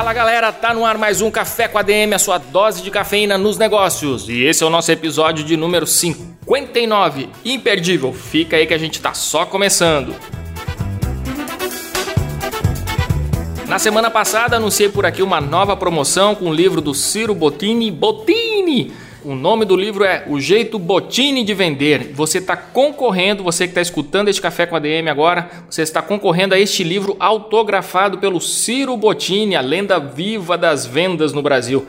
Fala galera, tá no ar mais um Café com a DM, a sua dose de cafeína nos negócios. E esse é o nosso episódio de número 59. Imperdível, fica aí que a gente tá só começando. Na semana passada anunciei por aqui uma nova promoção com o livro do Ciro Bottini, Bottini o nome do livro é O Jeito Botini de Vender. Você está concorrendo, você que está escutando este Café com a DM agora, você está concorrendo a este livro autografado pelo Ciro Bottini, a lenda viva das vendas no Brasil.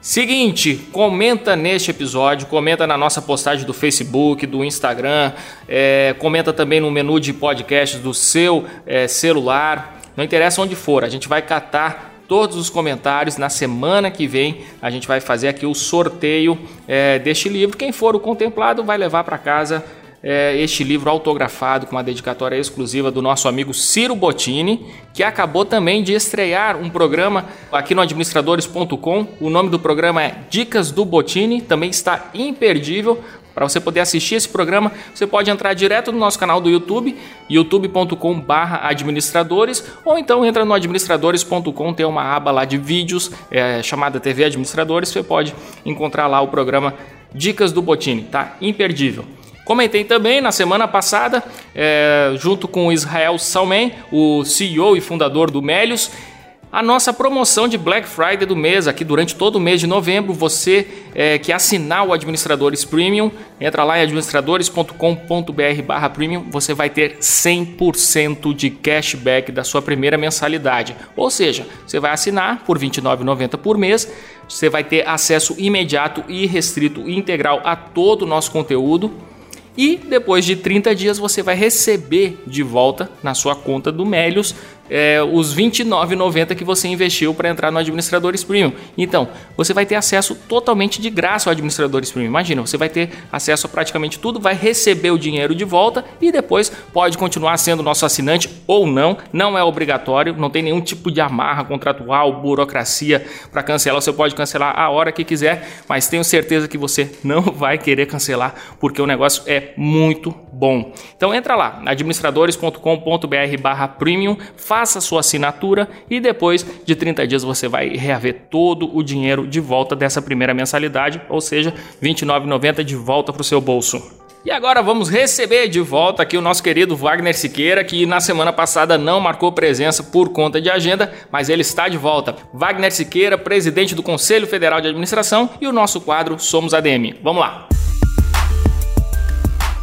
Seguinte, comenta neste episódio, comenta na nossa postagem do Facebook, do Instagram, é, comenta também no menu de podcasts do seu é, celular. Não interessa onde for, a gente vai catar todos os comentários. Na semana que vem a gente vai fazer aqui o sorteio é, deste livro. Quem for o contemplado vai levar para casa é, este livro autografado com uma dedicatória exclusiva do nosso amigo Ciro Bottini, que acabou também de estrear um programa aqui no administradores.com. O nome do programa é Dicas do Bottini, também está imperdível. Para você poder assistir esse programa, você pode entrar direto no nosso canal do YouTube, youtube.com/administradores, ou então entra no administradores.com, tem uma aba lá de vídeos é, chamada TV Administradores, você pode encontrar lá o programa Dicas do Botini, tá? Imperdível. Comentei também na semana passada, é, junto com Israel Salmen, o CEO e fundador do Melios, a nossa promoção de Black Friday do mês, aqui durante todo o mês de novembro. Você é, que assinar o Administradores Premium, entra lá em administradores.com.br premium, você vai ter 100% de cashback da sua primeira mensalidade. Ou seja, você vai assinar por R$ 29,90 por mês, você vai ter acesso imediato e restrito integral a todo o nosso conteúdo. E depois de 30 dias você vai receber de volta na sua conta do Melios é, os R$ 29,90 que você investiu para entrar no Administradores Premium. Então, você vai ter acesso totalmente de graça ao Administradores Premium. Imagina, você vai ter acesso a praticamente tudo, vai receber o dinheiro de volta e depois pode continuar sendo nosso assinante ou não. Não é obrigatório, não tem nenhum tipo de amarra contratual, burocracia para cancelar. Você pode cancelar a hora que quiser, mas tenho certeza que você não vai querer cancelar porque o negócio é muito bom. Então entra lá, administradores.com.br/premium, faça sua assinatura e depois de 30 dias você vai reaver todo o dinheiro de volta dessa primeira mensalidade, ou seja, R$ 29,90 de volta para o seu bolso. E agora vamos receber de volta aqui o nosso querido Wagner Siqueira, que na semana passada não marcou presença por conta de agenda, mas ele está de volta. Wagner Siqueira, presidente do Conselho Federal de Administração e o nosso quadro Somos ADM. Vamos lá.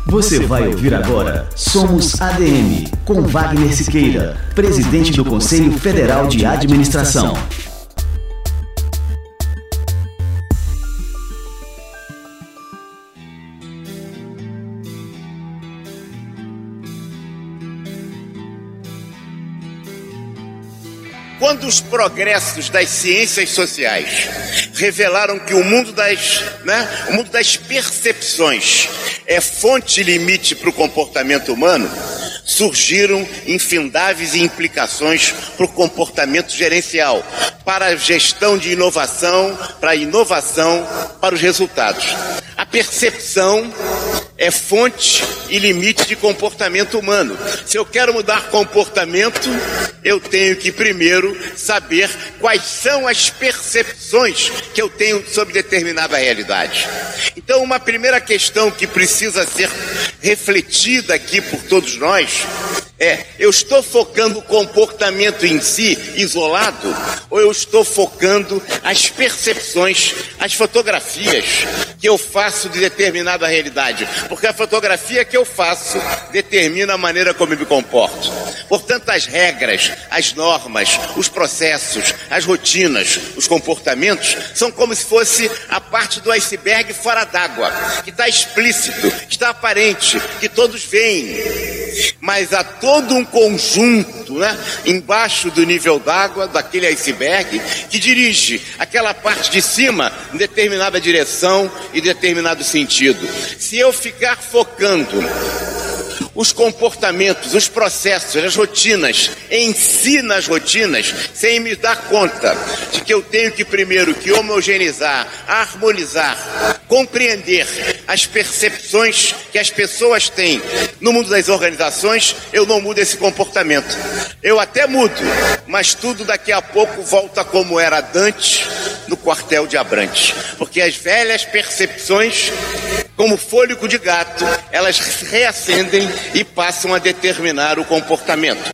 Você vai ouvir agora Somos ADM, com Wagner Siqueira, presidente do Conselho Federal de Administração. Quando os progressos das ciências sociais revelaram que o mundo das, né, o mundo das percepções é fonte limite para o comportamento humano, surgiram infindáveis implicações para o comportamento gerencial, para a gestão de inovação, para a inovação, para os resultados. A percepção é fonte e limite de comportamento humano. Se eu quero mudar comportamento, eu tenho que primeiro saber quais são as percepções que eu tenho sobre determinada realidade. Então, uma primeira questão que precisa ser refletida aqui por todos nós é: eu estou focando o comportamento em si, isolado, ou eu estou focando as percepções, as fotografias que eu faço de determinada realidade? Porque a fotografia que eu faço determina a maneira como eu me comporto. Portanto, as regras, as normas, os processos, as rotinas, os comportamentos são como se fosse a parte do iceberg fora d'água, que está explícito, que está aparente, que todos veem mas há todo um conjunto, né, embaixo do nível d'água, daquele iceberg, que dirige aquela parte de cima em determinada direção e determinado sentido. Se eu ficar focando os comportamentos, os processos, as rotinas, em si nas rotinas, sem me dar conta de que eu tenho que primeiro que homogeneizar, harmonizar, compreender as percepções que as pessoas têm no mundo das organizações, eu não mudo esse comportamento. Eu até mudo, mas tudo daqui a pouco volta como era Dante no quartel de Abrantes, porque as velhas percepções como fôlego de gato, elas reacendem e passam a determinar o comportamento.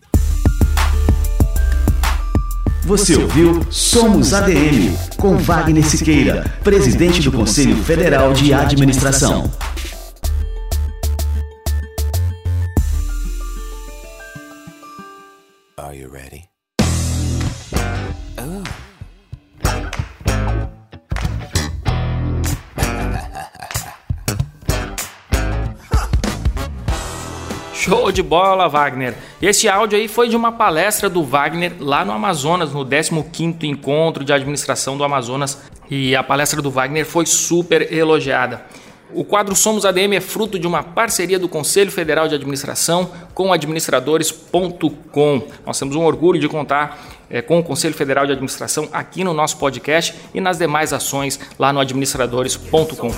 Você ouviu Somos ADM, com Wagner Siqueira, presidente do Conselho Federal de Administração. De bola, Wagner. Esse áudio aí foi de uma palestra do Wagner lá no Amazonas, no 15º Encontro de Administração do Amazonas, e a palestra do Wagner foi super elogiada. O quadro Somos ADM é fruto de uma parceria do Conselho Federal de Administração com administradores.com. Nós temos um orgulho de contar é, com o Conselho Federal de Administração aqui no nosso podcast e nas demais ações lá no administradores.com.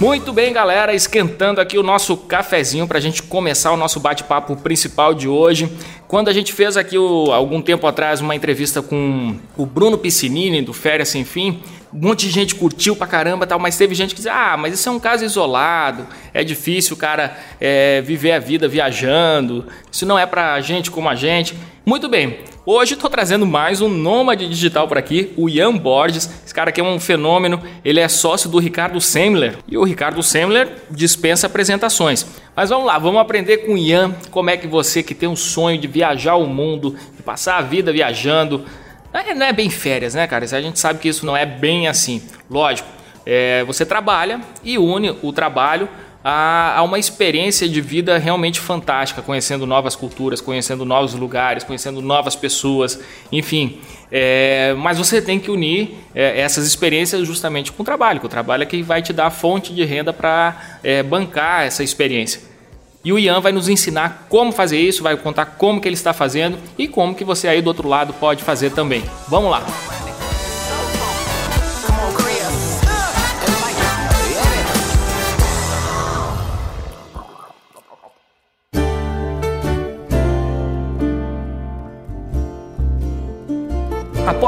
Muito bem, galera, esquentando aqui o nosso cafezinho para a gente começar o nosso bate-papo principal de hoje. Quando a gente fez aqui o, algum tempo atrás uma entrevista com o Bruno Piscinini do Férias Sem Fim, um monte de gente curtiu pra caramba tal, mas teve gente que dizia, ah, mas isso é um caso isolado, é difícil o cara é, viver a vida viajando, isso não é pra gente como a gente. Muito bem, hoje estou trazendo mais um nômade digital para aqui, o Ian Borges. Esse cara aqui é um fenômeno, ele é sócio do Ricardo Semler e o Ricardo Semler dispensa apresentações. Mas vamos lá, vamos aprender com o Ian como é que você que tem um sonho de viajar o mundo, de passar a vida viajando, não é bem férias, né, cara? A gente sabe que isso não é bem assim. Lógico, é, você trabalha e une o trabalho a, a, uma experiência de vida realmente fantástica, conhecendo novas culturas, conhecendo novos lugares, conhecendo novas pessoas, enfim. É, mas você tem que unir é, essas experiências justamente com o trabalho, que o trabalho é que vai te dar a fonte de renda para é, bancar essa experiência. E o Ian vai nos ensinar como fazer isso, vai contar como que ele está fazendo e como que você aí do outro lado pode fazer também. Vamos lá!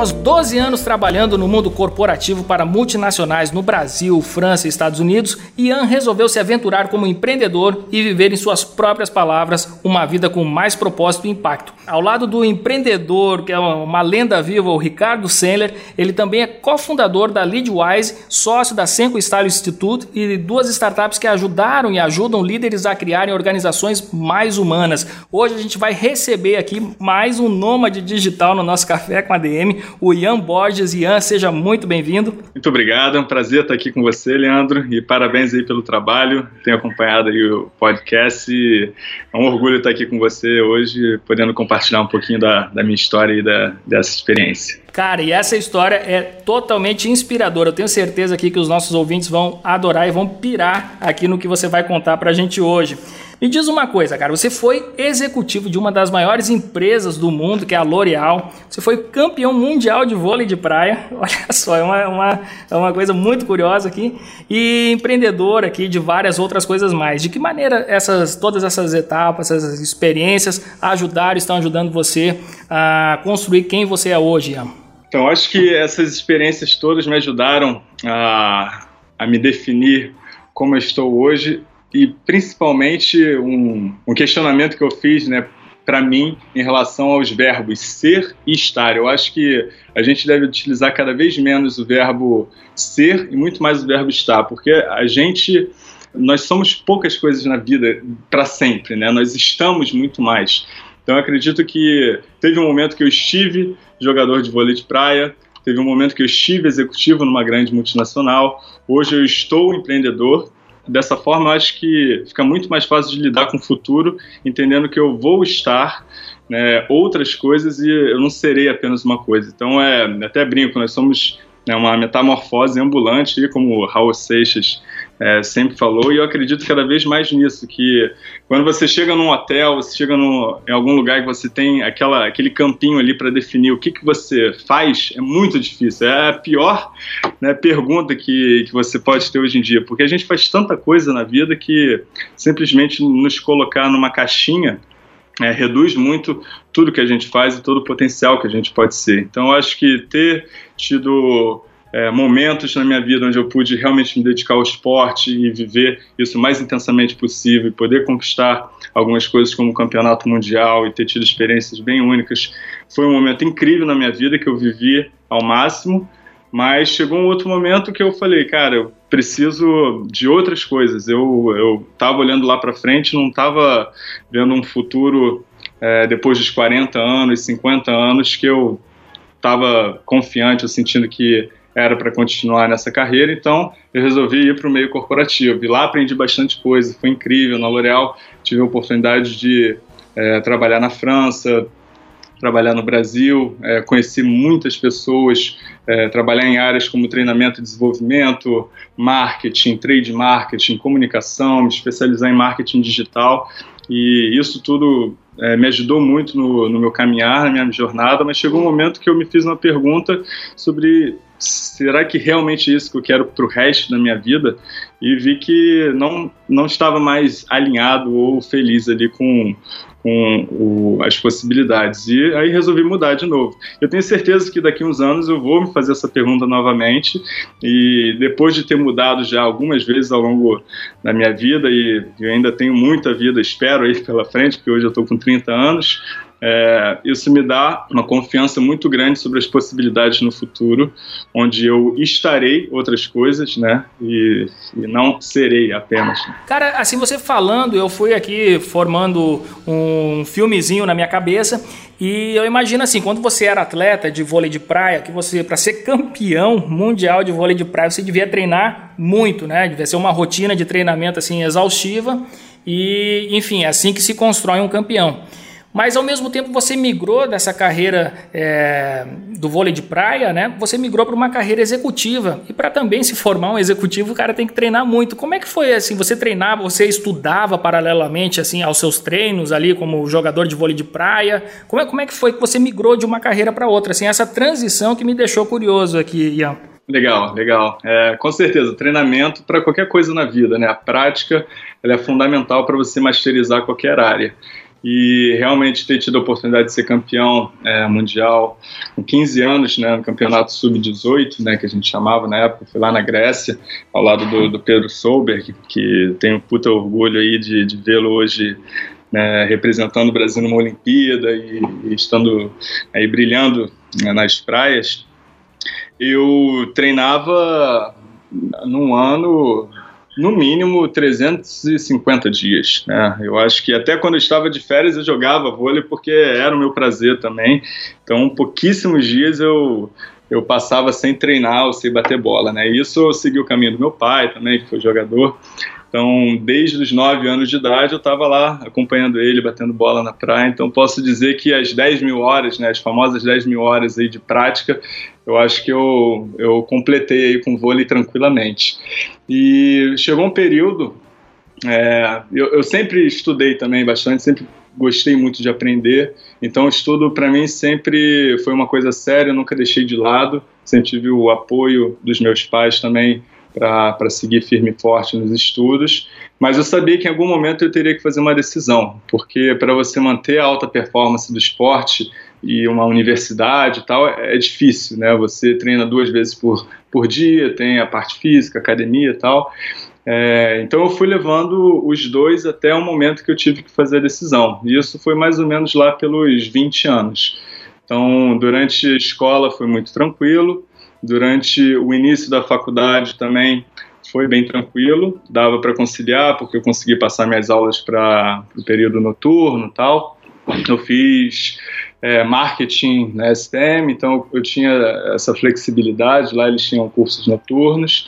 Após 12 anos trabalhando no mundo corporativo para multinacionais no Brasil, França e Estados Unidos, Ian resolveu se aventurar como empreendedor e viver, em suas próprias palavras, uma vida com mais propósito e impacto. Ao lado do empreendedor, que é uma lenda viva, o Ricardo Sendler, ele também é cofundador da Leadwise, sócio da Senco Style Institute e duas startups que ajudaram e ajudam líderes a criarem organizações mais humanas. Hoje a gente vai receber aqui mais um nômade digital no nosso café com a DM o Ian Borges. Ian, seja muito bem-vindo. Muito obrigado, é um prazer estar aqui com você, Leandro, e parabéns aí pelo trabalho. Tenho acompanhado aí o podcast e é um orgulho estar aqui com você hoje, podendo compartilhar um pouquinho da, da minha história e da, dessa experiência. Cara, e essa história é totalmente inspiradora. Eu tenho certeza aqui que os nossos ouvintes vão adorar e vão pirar aqui no que você vai contar pra gente hoje. Me diz uma coisa, cara, você foi executivo de uma das maiores empresas do mundo, que é a L'Oréal. Você foi campeão mundial de vôlei de praia. Olha só, é uma, uma, é uma coisa muito curiosa aqui. E empreendedor aqui de várias outras coisas mais. De que maneira essas, todas essas etapas, essas experiências ajudaram, estão ajudando você a construir quem você é hoje, Ian? Então, acho que essas experiências todas me ajudaram a, a me definir como eu estou hoje e principalmente um, um questionamento que eu fiz, né, para mim em relação aos verbos ser e estar. Eu acho que a gente deve utilizar cada vez menos o verbo ser e muito mais o verbo estar, porque a gente nós somos poucas coisas na vida para sempre, né? Nós estamos muito mais. Então eu acredito que teve um momento que eu estive jogador de vôlei de praia, teve um momento que eu estive executivo numa grande multinacional, hoje eu estou empreendedor dessa forma, eu acho que fica muito mais fácil de lidar com o futuro, entendendo que eu vou estar né, outras coisas e eu não serei apenas uma coisa. Então, é até brinco, nós somos né, uma metamorfose ambulante, como o Raul Seixas é, sempre falou, e eu acredito cada vez mais nisso, que quando você chega num hotel, você chega num, em algum lugar que você tem aquela, aquele campinho ali para definir o que, que você faz, é muito difícil. É a pior né, pergunta que, que você pode ter hoje em dia, porque a gente faz tanta coisa na vida que simplesmente nos colocar numa caixinha é, reduz muito tudo que a gente faz e todo o potencial que a gente pode ser. Então, acho que ter tido é, momentos na minha vida onde eu pude realmente me dedicar ao esporte e viver isso mais intensamente possível e poder conquistar algumas coisas como o campeonato mundial e ter tido experiências bem únicas. Foi um momento incrível na minha vida que eu vivi ao máximo mas chegou um outro momento que eu falei cara eu preciso de outras coisas. Eu eu estava olhando lá para frente não estava vendo um futuro é, depois dos 40 anos 50 anos que eu estava confiante, eu sentindo que era para continuar nessa carreira, então eu resolvi ir para o meio corporativo. E lá aprendi bastante coisa, foi incrível. Na L'Oréal tive a oportunidade de é, trabalhar na França, trabalhar no Brasil, é, conheci muitas pessoas, é, trabalhar em áreas como treinamento e desenvolvimento, marketing, trade marketing, comunicação, me especializar em marketing digital. E isso tudo é, me ajudou muito no, no, meu caminhar, na minha jornada, mas chegou um momento que eu me fiz uma pergunta sobre será que realmente é isso que eu quero para o resto da minha vida? E vi que não, não estava mais alinhado ou feliz ali com, com o, as possibilidades. E aí resolvi mudar de novo. Eu tenho certeza que daqui uns anos eu vou me fazer essa pergunta novamente. E depois de ter mudado já algumas vezes ao longo da minha vida, e eu ainda tenho muita vida, espero aí pela frente, porque hoje eu estou com 30 anos, é, isso me dá uma confiança muito grande sobre as possibilidades no futuro, onde eu estarei outras coisas, né? E, e não serei apenas. Cara, assim você falando, eu fui aqui formando um filmezinho na minha cabeça e eu imagino assim, quando você era atleta de vôlei de praia, que você para ser campeão mundial de vôlei de praia, você devia treinar muito, né? Devia ser uma rotina de treinamento assim exaustiva e, enfim, é assim que se constrói um campeão. Mas ao mesmo tempo você migrou dessa carreira é, do vôlei de praia, né? Você migrou para uma carreira executiva. E para também se formar um executivo, o cara tem que treinar muito. Como é que foi assim? Você treinava, você estudava paralelamente assim aos seus treinos ali como jogador de vôlei de praia? Como é, como é que foi que você migrou de uma carreira para outra? Assim, essa transição que me deixou curioso aqui, Ian. Legal, legal. É, com certeza, treinamento para qualquer coisa na vida, né? A prática ela é fundamental para você masterizar qualquer área e realmente ter tido a oportunidade de ser campeão é, mundial com 15 anos, né, no campeonato sub-18, né, que a gente chamava na época, fui lá na Grécia, ao lado do, do Pedro Solberg, que tenho um puta orgulho aí de, de vê-lo hoje né, representando o Brasil numa Olimpíada e, e estando aí brilhando né, nas praias. Eu treinava num ano no mínimo 350 dias. Né? Eu acho que até quando eu estava de férias eu jogava vôlei porque era o meu prazer também. Então, pouquíssimos dias eu eu passava sem treinar ou sem bater bola, né? Isso eu segui o caminho do meu pai também, que foi jogador. Então, desde os 9 anos de idade, eu estava lá acompanhando ele, batendo bola na praia. Então, posso dizer que as 10 mil horas, né, as famosas 10 mil horas aí de prática, eu acho que eu, eu completei aí com vôlei tranquilamente. E chegou um período, é, eu, eu sempre estudei também bastante, sempre gostei muito de aprender. Então, o estudo para mim sempre foi uma coisa séria, nunca deixei de lado. Sempre tive o apoio dos meus pais também para seguir firme e forte nos estudos, mas eu sabia que em algum momento eu teria que fazer uma decisão, porque para você manter a alta performance do esporte e uma universidade e tal, é difícil, né? Você treina duas vezes por, por dia, tem a parte física, academia e tal. É, então eu fui levando os dois até o momento que eu tive que fazer a decisão. E isso foi mais ou menos lá pelos 20 anos. Então, durante a escola foi muito tranquilo, Durante o início da faculdade também foi bem tranquilo, dava para conciliar, porque eu consegui passar minhas aulas para o período noturno tal. Eu fiz é, marketing na STM, então eu tinha essa flexibilidade. Lá eles tinham cursos noturnos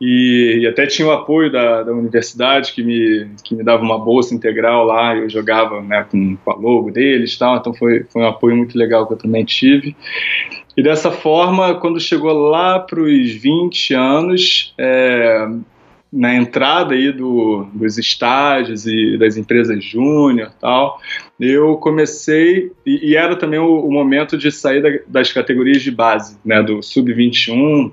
e, e até tinha o apoio da, da, universidade que me, que me dava uma bolsa integral lá. Eu jogava né, com, com a logo deles tal, então foi, foi um apoio muito legal que eu também tive. E dessa forma, quando chegou lá para os 20 anos, é, na entrada aí do, dos estágios e das empresas júnior tal, eu comecei, e, e era também o, o, momento de sair da, das categorias de base, né, do sub-21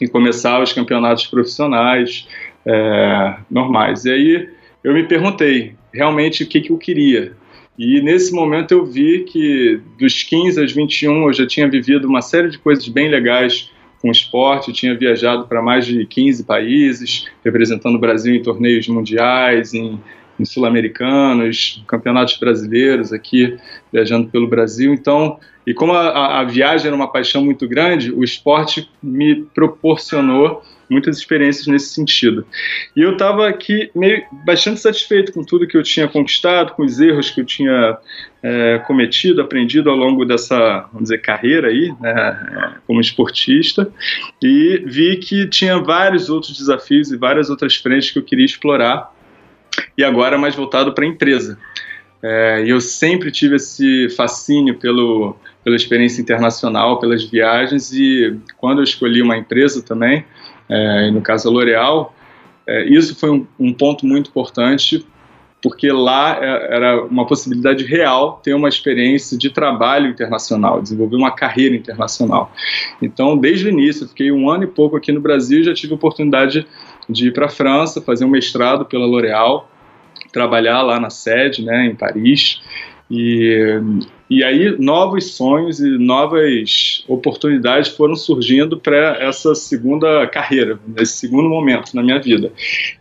e começar os campeonatos profissionais é, normais. E aí eu me perguntei realmente o que, que eu queria. E nesse momento eu vi que dos 15 aos 21 eu já tinha vivido uma série de coisas bem legais com esporte, tinha viajado para mais de 15 países, representando o Brasil em torneios mundiais, em, em sul-americanos, campeonatos brasileiros aqui, viajando pelo Brasil. Então, e como a, a viagem era uma paixão muito grande, o esporte me proporcionou muitas experiências nesse sentido. E eu estava aqui meio bastante satisfeito com tudo que eu tinha conquistado, com os erros que eu tinha é, cometido, aprendido ao longo dessa, vamos dizer, carreira aí, né, como esportista, e vi que tinha vários outros desafios e várias outras frentes que eu queria explorar, e agora mais voltado para a empresa. É, eu sempre tive esse fascínio pelo, pela experiência internacional, pelas viagens, e quando eu escolhi uma empresa também, é, no caso a L'Oréal, é, isso foi um, um, ponto muito importante, porque lá é, era uma possibilidade real ter uma experiência de trabalho internacional, desenvolver uma carreira internacional. Então, desde o início, fiquei um ano e pouco aqui no Brasil e já tive a oportunidade de ir para a França, fazer um mestrado pela L'Oréal, trabalhar lá na sede, né, em Paris, e, e aí novos sonhos e novas oportunidades foram surgindo para essa segunda carreira, nesse segundo momento na minha vida.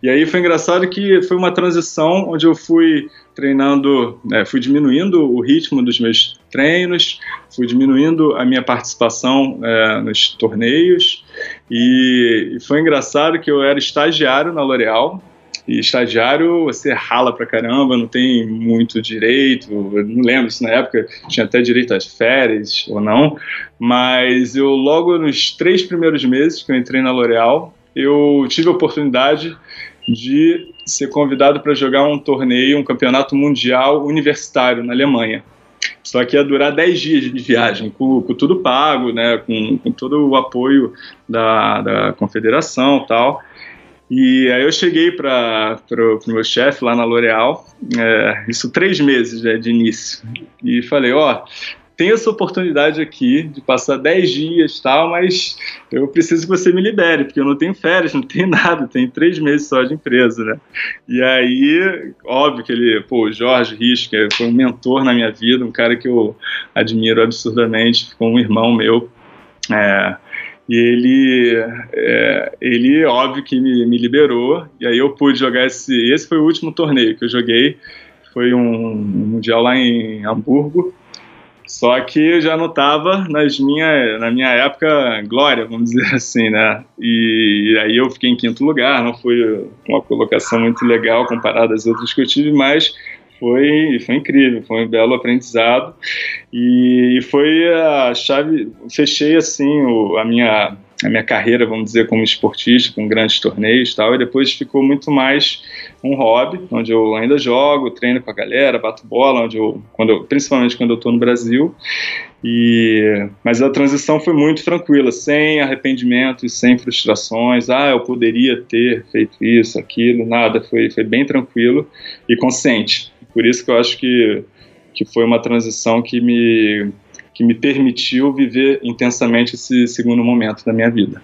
E aí foi engraçado que foi uma transição onde eu fui treinando, é, fui diminuindo o ritmo dos meus treinos, fui diminuindo a minha participação é, nos torneios e, e foi engraçado que eu era estagiário na L'Oréal e estagiário, você rala pra caramba, não tem muito direito. Eu não lembro se na época tinha até direito às férias ou não. Mas eu, logo nos três primeiros meses que eu entrei na L'Oréal, eu tive a oportunidade de ser convidado para jogar um torneio, um campeonato mundial universitário na Alemanha. Só que ia durar 10 dias de viagem, com, com tudo pago, né, com, com, todo o apoio da, da confederação tal. E aí eu cheguei para o meu chefe lá na L'Oréal, é, isso três meses né, de início, e falei, ó, oh, tem essa oportunidade aqui de passar dez dias tal, mas eu preciso que você me libere, porque eu não tenho férias, não tenho nada, tenho três meses só de empresa, né? E aí, óbvio que ele, pô, o Jorge que foi um mentor na minha vida, um cara que eu admiro absurdamente, ficou um irmão meu, é, e ele, é, ele óbvio que me, me, liberou, e aí eu pude jogar esse. Esse foi o último torneio que eu joguei, foi um, mundial lá em Hamburgo. Só que eu já não estava nas minha, na minha época glória, vamos dizer assim, né? E, e aí eu fiquei em quinto lugar, não foi uma colocação muito legal comparada às outras que eu tive, mas foi, foi incrível, foi um belo aprendizado. E foi a chave, fechei assim o, a minha a minha carreira, vamos dizer, como esportista, com grandes torneios e tal, e depois ficou muito mais um hobby, onde eu ainda jogo, treino com a galera, bato bola, onde eu, quando eu, principalmente quando eu estou no Brasil, e, mas a transição foi muito tranquila, sem arrependimentos, sem frustrações, ah, eu poderia ter feito isso, aquilo, nada, foi, foi bem tranquilo e consciente. Por isso que eu acho que, que foi uma transição que me, que me permitiu viver intensamente esse segundo momento da minha vida.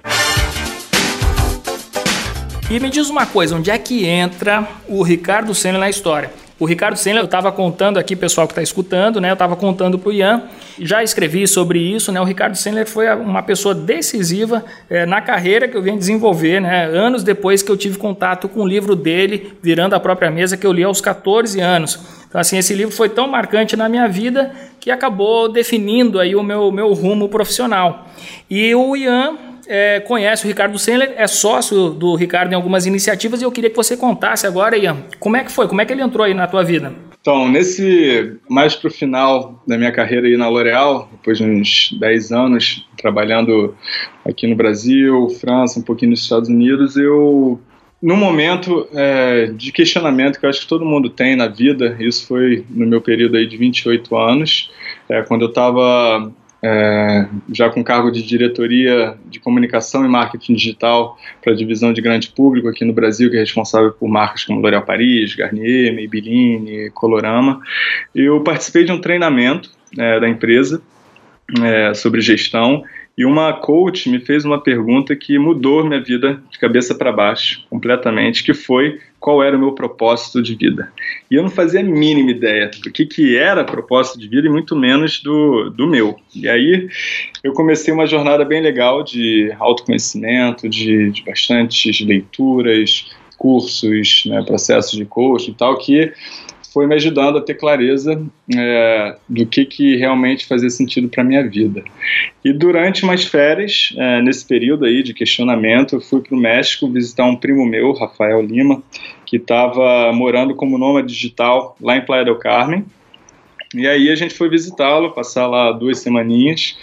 E me diz uma coisa, onde é que entra o Ricardo Senna na história? O Ricardo Senna, eu estava contando aqui, pessoal que está escutando, né? Eu estava contando para o Ian, já escrevi sobre isso, né? O Ricardo Sendler foi uma pessoa decisiva é, na carreira que eu venho desenvolver, né? Anos depois que eu tive contato com o livro dele, virando a própria mesa, que eu li aos 14 anos. Então, assim, esse livro foi tão marcante na minha vida que acabou definindo aí o meu, meu rumo profissional. E o Ian é, conhece o Ricardo Sendler, é sócio do Ricardo em algumas iniciativas e eu queria que você contasse agora, Ian, como é que foi, como é que ele entrou aí na tua vida? Então, nesse mais para o final da minha carreira aí na L'Oréal, depois de uns 10 anos trabalhando aqui no Brasil, França, um pouquinho nos Estados Unidos, eu num momento é, de questionamento que eu acho que todo mundo tem na vida, isso foi no meu período aí de 28 anos, é, quando eu estava é, já com cargo de diretoria de comunicação e marketing digital para a divisão de grande público aqui no Brasil, que é responsável por marcas como L'Oréal Paris, Garnier, Maybelline, Colorama. Eu participei de um treinamento é, da empresa é, sobre gestão e uma coach me fez uma pergunta que mudou minha vida de cabeça para baixo, completamente, que foi qual era o meu propósito de vida. E eu não fazia a mínima ideia do que, que era propósito de vida e muito menos do, do meu. E aí eu comecei uma jornada bem legal de autoconhecimento, de, de bastantes leituras, cursos, né, processos de coaching e tal, que foi me ajudando a ter clareza é, do que, que realmente fazia sentido para minha vida. E durante umas férias, é, nesse período aí de questionamento, eu fui para o México visitar um primo meu, Rafael Lima, que estava morando como nômade digital lá em Playa del Carmen. E aí a gente foi visitá-lo, passar lá duas semaninhas.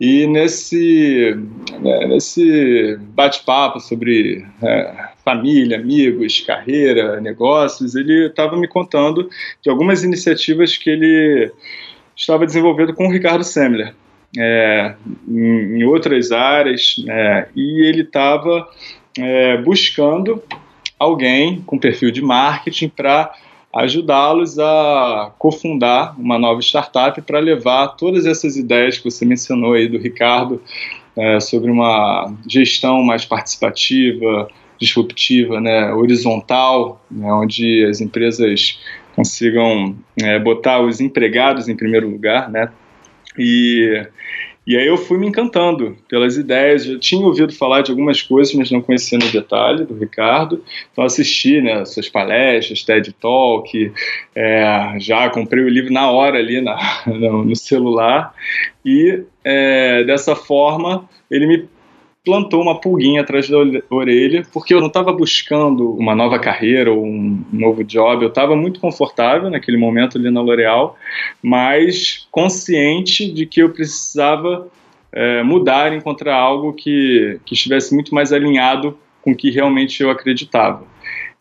E nesse, né, nesse bate-papo sobre é, família, amigos, carreira, negócios, ele estava me contando de algumas iniciativas que ele estava desenvolvendo com o Ricardo Semler. É, em, em, outras áreas, é, e ele estava é, buscando alguém com perfil de marketing para ajudá-los a cofundar uma nova startup para levar todas essas ideias que você mencionou aí do Ricardo é, sobre uma gestão mais participativa, disruptiva, né, horizontal, né, onde as empresas consigam é, botar os empregados em primeiro lugar, né, e, e aí eu fui me encantando pelas ideias, já tinha ouvido falar de algumas coisas, mas não conhecia no detalhe do Ricardo, então assisti, né, suas palestras, TED Talk, é, já comprei o livro na hora ali na, no, no celular, e é, dessa forma ele me plantou uma pulguinha atrás da orelha, porque eu não estava buscando uma nova carreira ou um novo job, eu estava muito confortável naquele momento ali na L'Oréal, mas consciente de que eu precisava é, mudar, encontrar algo que, que estivesse muito mais alinhado com o que realmente eu acreditava.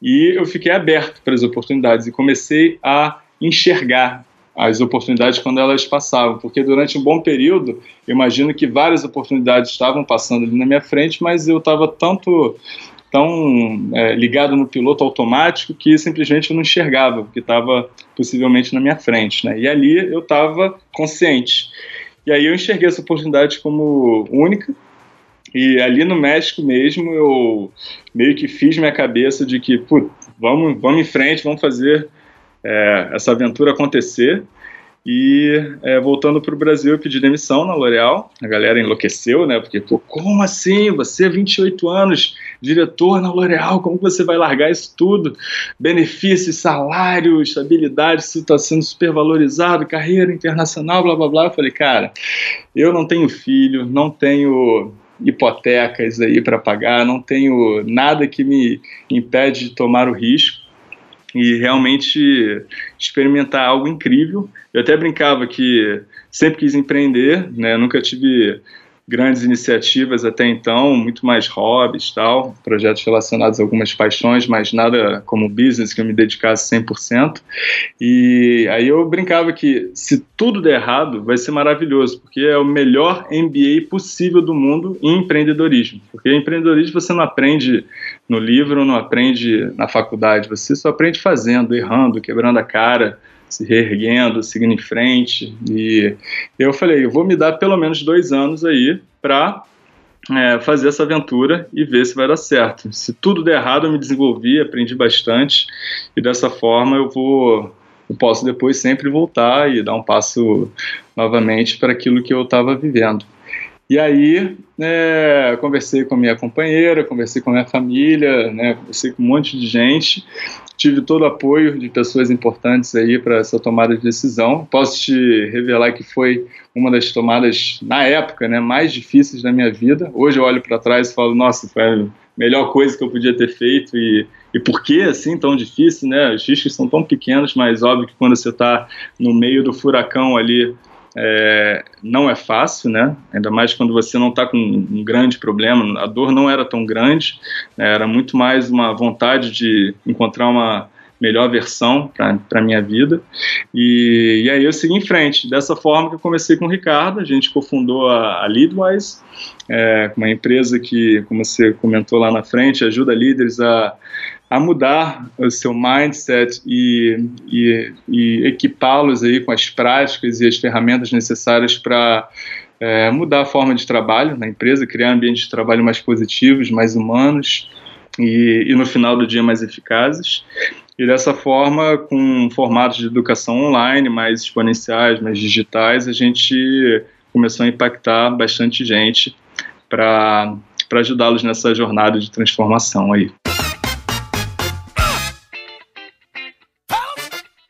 E eu fiquei aberto para as oportunidades e comecei a enxergar as oportunidades quando elas passavam, porque durante um bom período, imagino que várias oportunidades estavam passando ali na minha frente, mas eu estava tanto tão é, ligado no piloto automático que simplesmente eu não enxergava o que estava possivelmente na minha frente, né? E ali eu estava consciente. E aí eu enxerguei essa oportunidade como única. E ali no México mesmo eu meio que fiz minha cabeça de que, putz, vamos, vamos em frente, vamos fazer é, essa aventura acontecer. E é, voltando para o Brasil, eu pedi demissão na L'Oréal. A galera enlouqueceu, né? Porque, pô, como assim? Você, 28 anos, diretor na L'Oréal, como você vai largar isso tudo? Benefícios, salário, estabilidade, isso está sendo super valorizado, carreira internacional, blá blá blá. Eu falei, cara, eu não tenho filho, não tenho hipotecas aí para pagar, não tenho nada que me impede de tomar o risco e realmente experimentar algo incrível. Eu até brincava que sempre quis empreender, né? Nunca tive grandes iniciativas até então, muito mais hobbies, tal, projetos relacionados a algumas paixões, mas nada como business que eu me dedicasse 100%. E aí eu brincava que se tudo der errado, vai ser maravilhoso, porque é o melhor MBA possível do mundo em empreendedorismo. Porque empreendedorismo você não aprende no livro, não aprende na faculdade, você só aprende fazendo, errando, quebrando a cara, se reerguendo, seguindo em frente. E eu falei, eu vou me dar pelo menos dois anos aí para é, fazer essa aventura e ver se vai dar certo. Se tudo der errado, eu me desenvolvi, aprendi bastante e dessa forma eu vou, eu posso depois sempre voltar e dar um passo novamente para aquilo que eu estava vivendo. E aí, é, conversei com a minha companheira, conversei com a minha família, né, conversei com um monte de gente tive todo o apoio de pessoas importantes aí para essa tomada de decisão. Posso te revelar que foi uma das tomadas, na época, né, mais difíceis da minha vida. Hoje eu olho para trás e falo, nossa, foi a melhor coisa que eu podia ter feito e, e por que assim tão difícil, né? Os riscos são tão pequenos, mas óbvio que quando você está no meio do furacão ali, é, não é fácil, né? Ainda mais quando você não está com um grande problema. A dor não era tão grande, né? era muito mais uma vontade de encontrar uma melhor versão para a minha vida. E, e, aí eu segui em frente. Dessa forma que eu comecei com o Ricardo, a gente cofundou a, a Leadwise, é, uma empresa que, como você comentou lá na frente, ajuda líderes a, a mudar o seu mindset e, e, e equipá-los aí com as práticas e as ferramentas necessárias para é, mudar a forma de trabalho na empresa, criar ambientes de trabalho mais positivos, mais humanos e, e no final do dia mais eficazes. E dessa forma, com formatos de educação online mais exponenciais, mais digitais, a gente começou a impactar bastante gente para ajudá-los nessa jornada de transformação aí.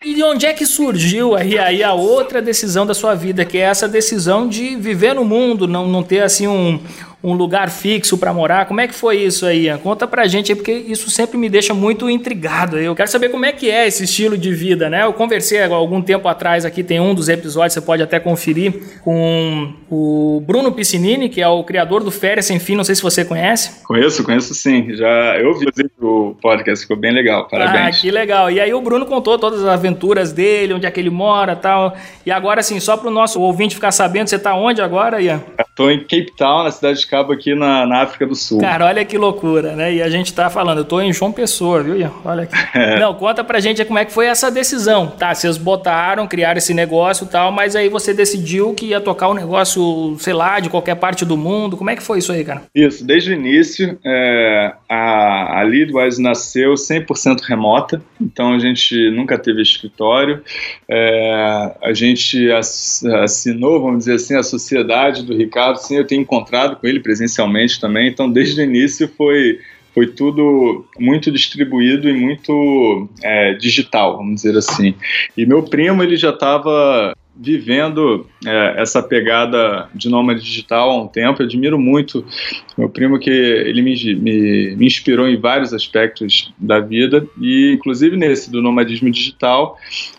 E de onde é que surgiu aí, aí a outra decisão da sua vida, que é essa decisão de viver no mundo, não, não ter assim um, um lugar fixo para morar. Como é que foi isso aí? Ian? Conta pra gente aí, porque isso sempre me deixa muito intrigado. Eu quero saber como é que é esse estilo de vida, né? Eu conversei algum tempo atrás aqui, tem um dos episódios, você pode até conferir, com o Bruno Piscinini, que é o criador do Férias Sem Fim, não sei se você conhece. Conheço, conheço sim. Já eu vi o podcast, ficou bem legal, parabéns. Ah, que legal. E aí o Bruno contou todas as aventuras dele, onde é que ele mora tal. E agora, assim, só para o nosso ouvinte ficar sabendo, você está onde agora, Ian? Estou em Cape Town, na cidade de Cabo aqui na, na, África do Sul. Cara, olha que loucura, né? E a gente tá falando, eu tô em João Pessoa, viu, Ian? Olha aqui. É. Não, conta pra gente como é que foi essa decisão. Tá, vocês botaram, criaram esse negócio e tal, mas aí você decidiu que ia tocar o um negócio, sei lá, de qualquer parte do mundo. Como é que foi isso aí, cara? Isso, desde o início, é, a, a Leadwise nasceu 100% remota, então a gente nunca teve escritório. É, a gente assinou, vamos dizer assim, a sociedade do Ricardo, sim, eu tenho encontrado com ele presencialmente também, então desde o início foi foi tudo muito distribuído e muito é, digital, vamos dizer assim. E meu primo ele já estava vivendo é, essa pegada de nômade digital há um tempo. Eu admiro muito meu primo que ele me, me, me, inspirou em vários aspectos da vida e inclusive nesse do nomadismo digital,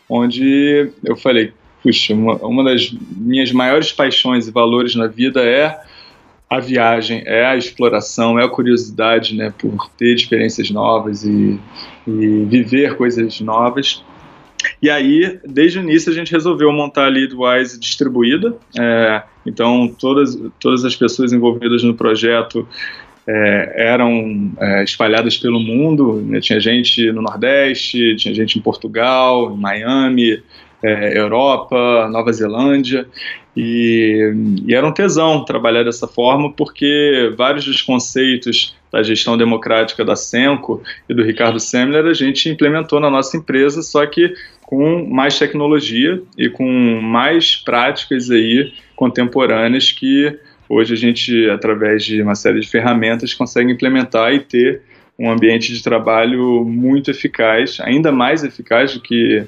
onde eu falei, puxa, uma, uma das minhas maiores paixões e valores na vida é a viagem, é a exploração, é a curiosidade, né, por ter experiências novas e, e viver coisas novas. E aí, desde o início, a gente resolveu montar a Leadwise distribuída. É, então, todas, todas as pessoas envolvidas no projeto é, eram é, espalhadas pelo mundo. Né? Tinha gente no Nordeste, tinha gente em Portugal, em Miami, é, Europa, Nova Zelândia. E, e, era um tesão trabalhar dessa forma, porque vários dos conceitos da gestão democrática da Senco e do Ricardo Semler a gente implementou na nossa empresa, só que com mais tecnologia e com mais práticas aí contemporâneas que hoje a gente, através de uma série de ferramentas, consegue implementar e ter um ambiente de trabalho muito eficaz, ainda mais eficaz do que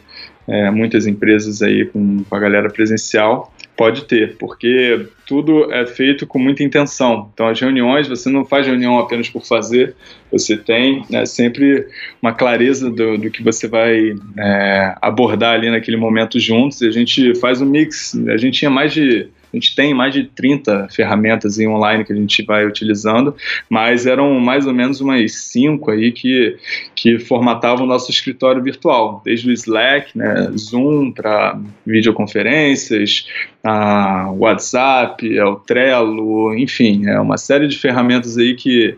é, muitas empresas aí com, com a galera presencial pode ter, porque tudo é feito com muita intenção. Então, as reuniões, você não faz reunião apenas por fazer, você tem né, sempre uma clareza do, do que você vai é, abordar ali naquele momento juntos. E a gente faz um mix. A gente tinha mais de a gente tem mais de 30 ferramentas em online que a gente vai utilizando, mas eram mais ou menos umas cinco aí que, que formatavam o nosso escritório virtual, desde o Slack, né, Zoom para videoconferências, a WhatsApp, o Trello, enfim, é uma série de ferramentas aí que,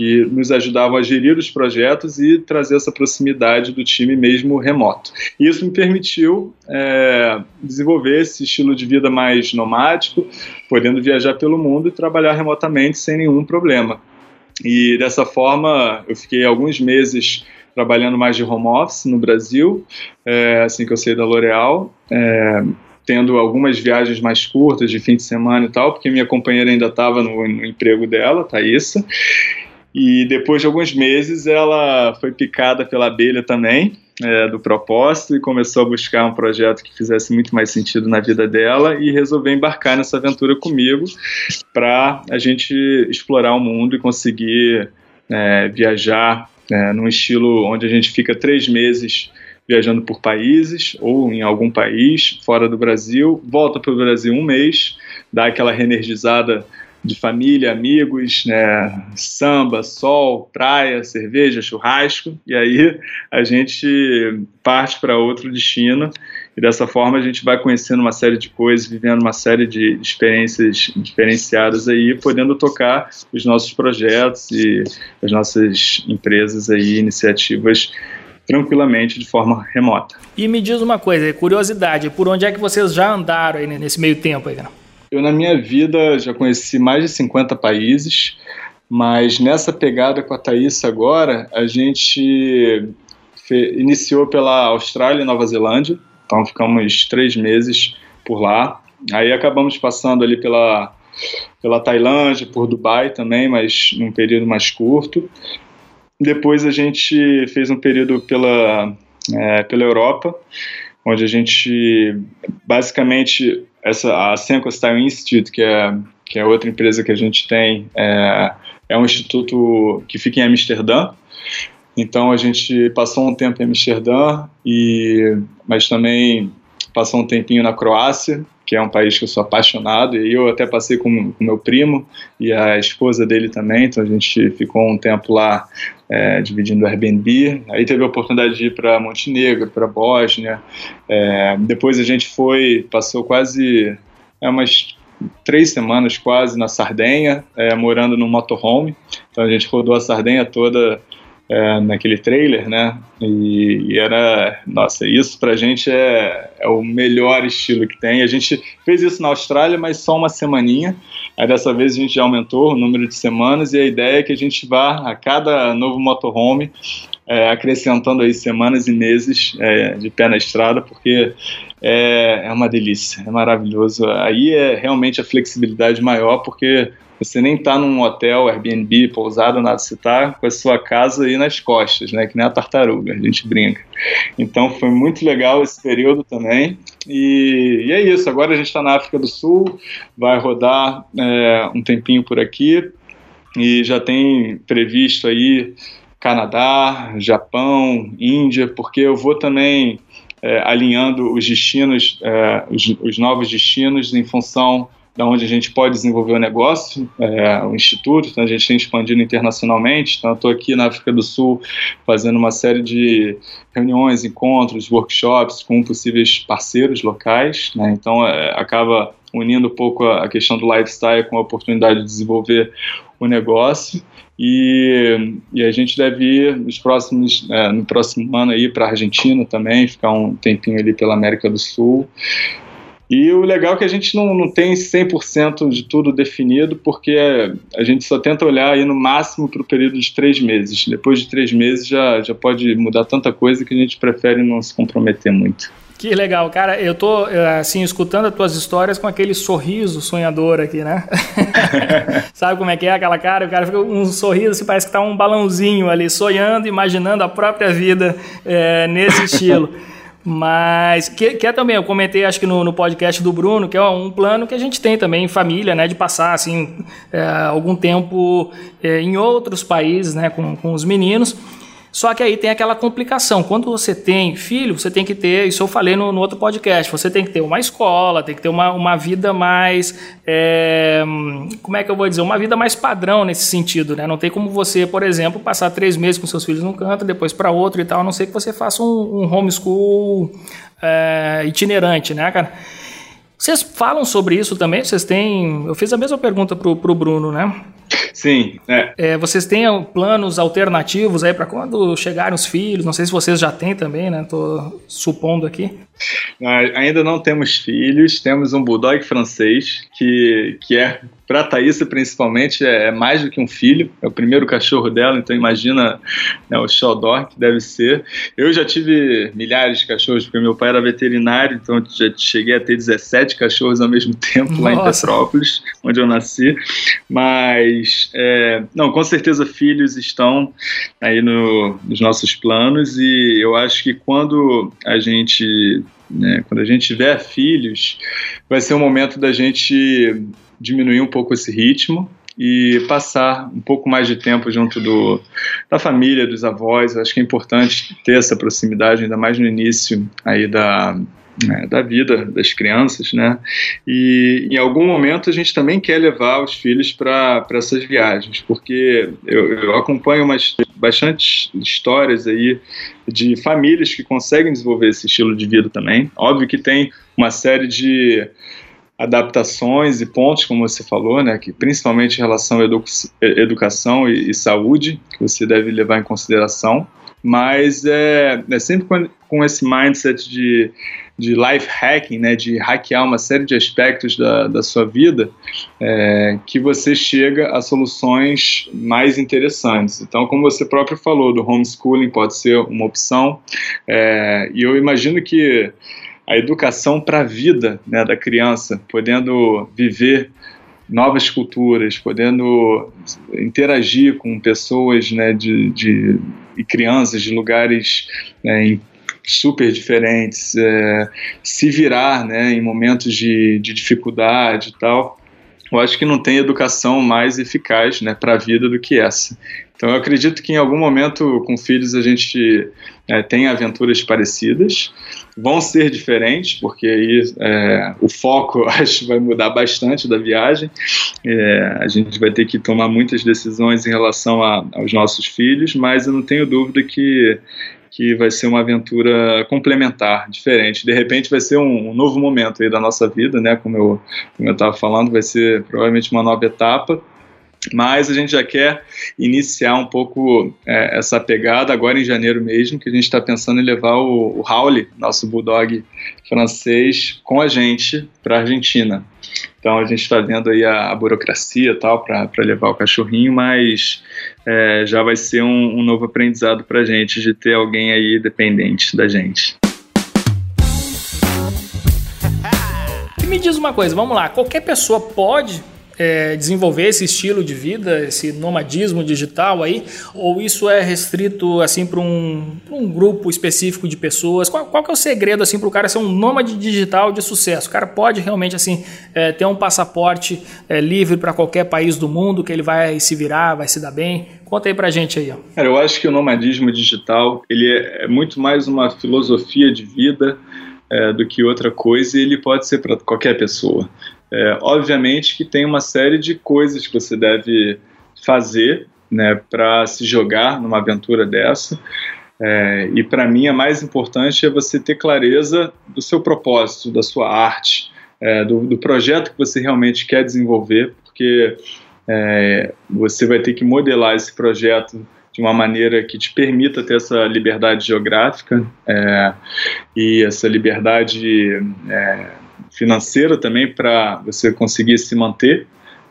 que nos ajudavam a gerir os projetos e trazer essa proximidade do time mesmo remoto. E isso me permitiu é, desenvolver esse estilo de vida mais nomádico, podendo viajar pelo mundo e trabalhar remotamente sem nenhum problema. E dessa forma, eu fiquei alguns meses trabalhando mais de home office no Brasil, é, assim que eu saí da L'Oréal. É, tendo algumas viagens mais curtas de fim de semana e tal, porque minha companheira ainda estava no, no, emprego dela, Thaísa. E depois de alguns meses ela foi picada pela abelha também, é, do propósito, e começou a buscar um projeto que fizesse muito mais sentido na vida dela e resolveu embarcar nessa aventura comigo para a gente explorar o mundo e conseguir é, viajar né, num estilo onde a gente fica três meses viajando por países ou em algum país fora do Brasil, volta para o Brasil um mês, dá aquela reenergizada de família, amigos, né, samba, sol, praia, cerveja, churrasco, e aí a gente parte para outro destino e dessa forma a gente vai conhecendo uma série de coisas, vivendo uma série de experiências diferenciadas aí, podendo tocar os nossos projetos e as nossas empresas aí, iniciativas tranquilamente de forma remota. E me diz uma coisa, curiosidade, por onde é que vocês já andaram aí nesse meio tempo aí, cara? Eu, na minha vida, já conheci mais de 50 países, mas nessa pegada com a Thaís agora, a gente iniciou pela Austrália e Nova Zelândia, então ficamos três meses por lá. Aí acabamos passando ali pela, pela Tailândia, por Dubai também, mas num período mais curto. Depois a gente fez um período pela, é, pela Europa, onde a gente basicamente essa a Senko Style Institute, que é que é outra empresa que a gente tem, é, é um instituto que fica em Amsterdã. Então a gente passou um tempo em Amsterdã e mas também passou um tempinho na Croácia, que é um país que eu sou apaixonado, e eu até passei com, o meu primo e a esposa dele também, então a gente ficou um tempo lá é, dividindo o Airbnb. Aí teve a oportunidade de ir para Montenegro, para Bósnia. É, depois a gente foi, passou quase é, umas três semanas quase na Sardenha, é, morando num motorhome. Então a gente rodou a Sardenha toda é, naquele trailer, né? E, e, era, nossa, isso pra gente é, é o melhor estilo que tem. A gente fez isso na Austrália, mas só uma semaninha. Aí dessa vez a gente já aumentou o número de semanas e a ideia é que a gente vá a cada novo motorhome é, acrescentando aí semanas e meses é, de pé na estrada, porque é, é uma delícia, é maravilhoso. Aí é realmente a flexibilidade maior, porque você nem está num hotel, Airbnb, pousada, nada, você está com a sua casa aí nas costas, né? Que nem a tartaruga, a gente brinca. Então foi muito legal esse período também. E, e é isso, agora a gente está na África do Sul, vai rodar é, um tempinho por aqui e já tem previsto aí Canadá, Japão, Índia, porque eu vou também é, alinhando os destinos, é, os, os, novos destinos em função da onde a gente pode desenvolver o negócio, é, o instituto, então a gente tem expandido internacionalmente, então estou aqui na África do Sul fazendo uma série de reuniões, encontros, workshops com possíveis parceiros locais, né, então é, acaba unindo um pouco a, a questão do lifestyle com a oportunidade de desenvolver o negócio e, e, a gente deve ir nos próximos, é, no próximo ano aí para a Argentina também, ficar um tempinho ali pela América do Sul. E o legal é que a gente não, não tem 100% de tudo definido, porque a gente só tenta olhar aí no máximo para o período de três meses. Depois de três meses já, já pode mudar tanta coisa que a gente prefere não se comprometer muito. Que legal, cara. Eu tô assim escutando as tuas histórias com aquele sorriso sonhador aqui, né? Sabe como é que é aquela cara? O cara fica um sorriso, assim, parece que tá um balãozinho ali sonhando, imaginando a própria vida é, nesse estilo. Mas que, que é também, eu comentei acho que no, no, podcast do Bruno, que é um plano que a gente tem também em família, né? De passar assim é, algum tempo é, em outros países, né? Com, com os meninos. Só que aí tem aquela complicação. Quando você tem filho, você tem que ter, isso eu falei no, no outro podcast, você tem que ter uma escola, tem que ter uma, uma vida mais. É, como é que eu vou dizer? Uma vida mais padrão nesse sentido, né? Não tem como você, por exemplo, passar três meses com seus filhos num canto, depois para outro e tal, a não ser que você faça um, um homeschool é, itinerante, né, cara? Vocês falam sobre isso também? Vocês têm. Eu fiz a mesma pergunta pro, pro Bruno, né? Sim, é. é. Vocês têm planos alternativos aí para quando chegarem os filhos? Não sei se vocês já têm também, né? Tô supondo aqui. Ainda não temos filhos, temos um bulldog francês que, que é para a Thaísa, principalmente, é, é, mais do que um filho. É o primeiro cachorro dela, então imagina né, o xodó que deve ser. Eu já tive milhares de cachorros, porque meu pai era veterinário, então já cheguei a ter 17 cachorros ao mesmo tempo Nossa. lá em Petrópolis, onde eu nasci. Mas, é, não, com certeza filhos estão aí no, nos nossos planos e eu acho que quando a gente né, quando a gente tiver filhos, vai ser um momento da gente diminuir um pouco esse ritmo e passar um pouco mais de tempo junto do, da família, dos avós. acho que é importante ter essa proximidade, ainda mais no início aí da, né, da vida das crianças, né? E em algum momento a gente também quer levar os filhos para essas viagens, porque eu, eu acompanho umas bastante histórias aí de famílias que conseguem desenvolver esse estilo de vida também. Óbvio que tem uma série de adaptações e pontos, como você falou, né, que principalmente em relação à edu educação e, e saúde, que você deve levar em consideração mas é, é sempre com, com, esse mindset de, de life hacking, né, de hackear uma série de aspectos da, da sua vida, é, que você chega a soluções mais interessantes. Então, como você próprio falou, do homeschooling pode ser uma opção, é, e eu imagino que a educação para a vida né, da criança, podendo viver novas culturas, podendo interagir com pessoas né, de, de, e crianças de lugares né, super diferentes, é, se virar né, em momentos de, de dificuldade e tal. Eu acho que não tem educação mais eficaz né, para a vida do que essa. Então eu acredito que em algum momento com filhos a gente é, tem aventuras parecidas, vão ser diferentes, porque aí é, o foco acho vai mudar bastante da viagem. É, a gente vai ter que tomar muitas decisões em relação a, aos nossos filhos, mas eu não tenho dúvida que que vai ser uma aventura complementar, diferente. De repente vai ser um, um novo momento aí da nossa vida, né? Como eu como eu estava falando, vai ser provavelmente uma nova etapa mas a gente já quer iniciar um pouco é, essa pegada agora em janeiro mesmo, que a gente está pensando em levar o, o Howley, nosso bulldog francês, com a gente para a Argentina. Então a gente está vendo aí a, a burocracia tal para levar o cachorrinho, mas é, já vai ser um, um novo aprendizado para a gente de ter alguém aí dependente da gente. me diz uma coisa, vamos lá, qualquer pessoa pode é, desenvolver esse estilo de vida, esse nomadismo digital aí, ou isso é restrito assim para um, um grupo específico de pessoas? Qual, qual que é o segredo assim para o cara ser um nômade digital de sucesso? O cara pode realmente assim é, ter um passaporte é, livre para qualquer país do mundo que ele vai se virar, vai se dar bem? Conta aí pra gente aí. Ó. Cara, eu acho que o nomadismo digital ele é, é muito mais uma filosofia de vida é, do que outra coisa e ele pode ser para qualquer pessoa. É, obviamente que tem uma série de coisas que você deve fazer né, para se jogar numa aventura dessa. É, e para mim a mais importante é você ter clareza do seu propósito, da sua arte, é, do, do, projeto que você realmente quer desenvolver, porque é, você vai ter que modelar esse projeto de uma maneira que te permita ter essa liberdade geográfica é, e essa liberdade é, financeira também para você conseguir se manter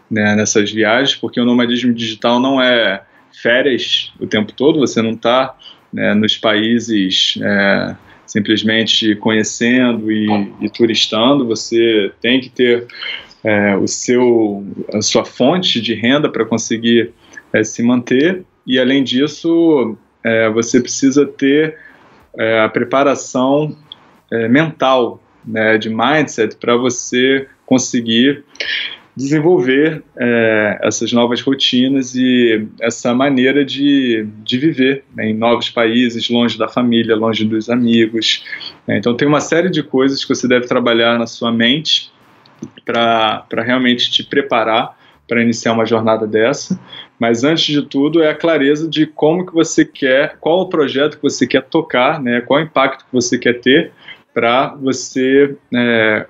né, nessas viagens, porque o nomadismo digital não é férias o tempo todo, você não está né, nos países é, simplesmente conhecendo e, e, turistando, você tem que ter é, o seu, a sua fonte de renda para conseguir é, se manter. E além disso é, você precisa ter é, a preparação é, mental né, de mindset para você conseguir desenvolver é, essas novas rotinas e essa maneira de, de viver né, em novos países, longe da família, longe dos amigos. Né. Então, tem uma série de coisas que você deve trabalhar na sua mente para realmente te preparar para iniciar uma jornada dessa. Mas antes de tudo é a clareza de como que você quer, qual o projeto que você quer tocar, né, qual o impacto que você quer ter para você é,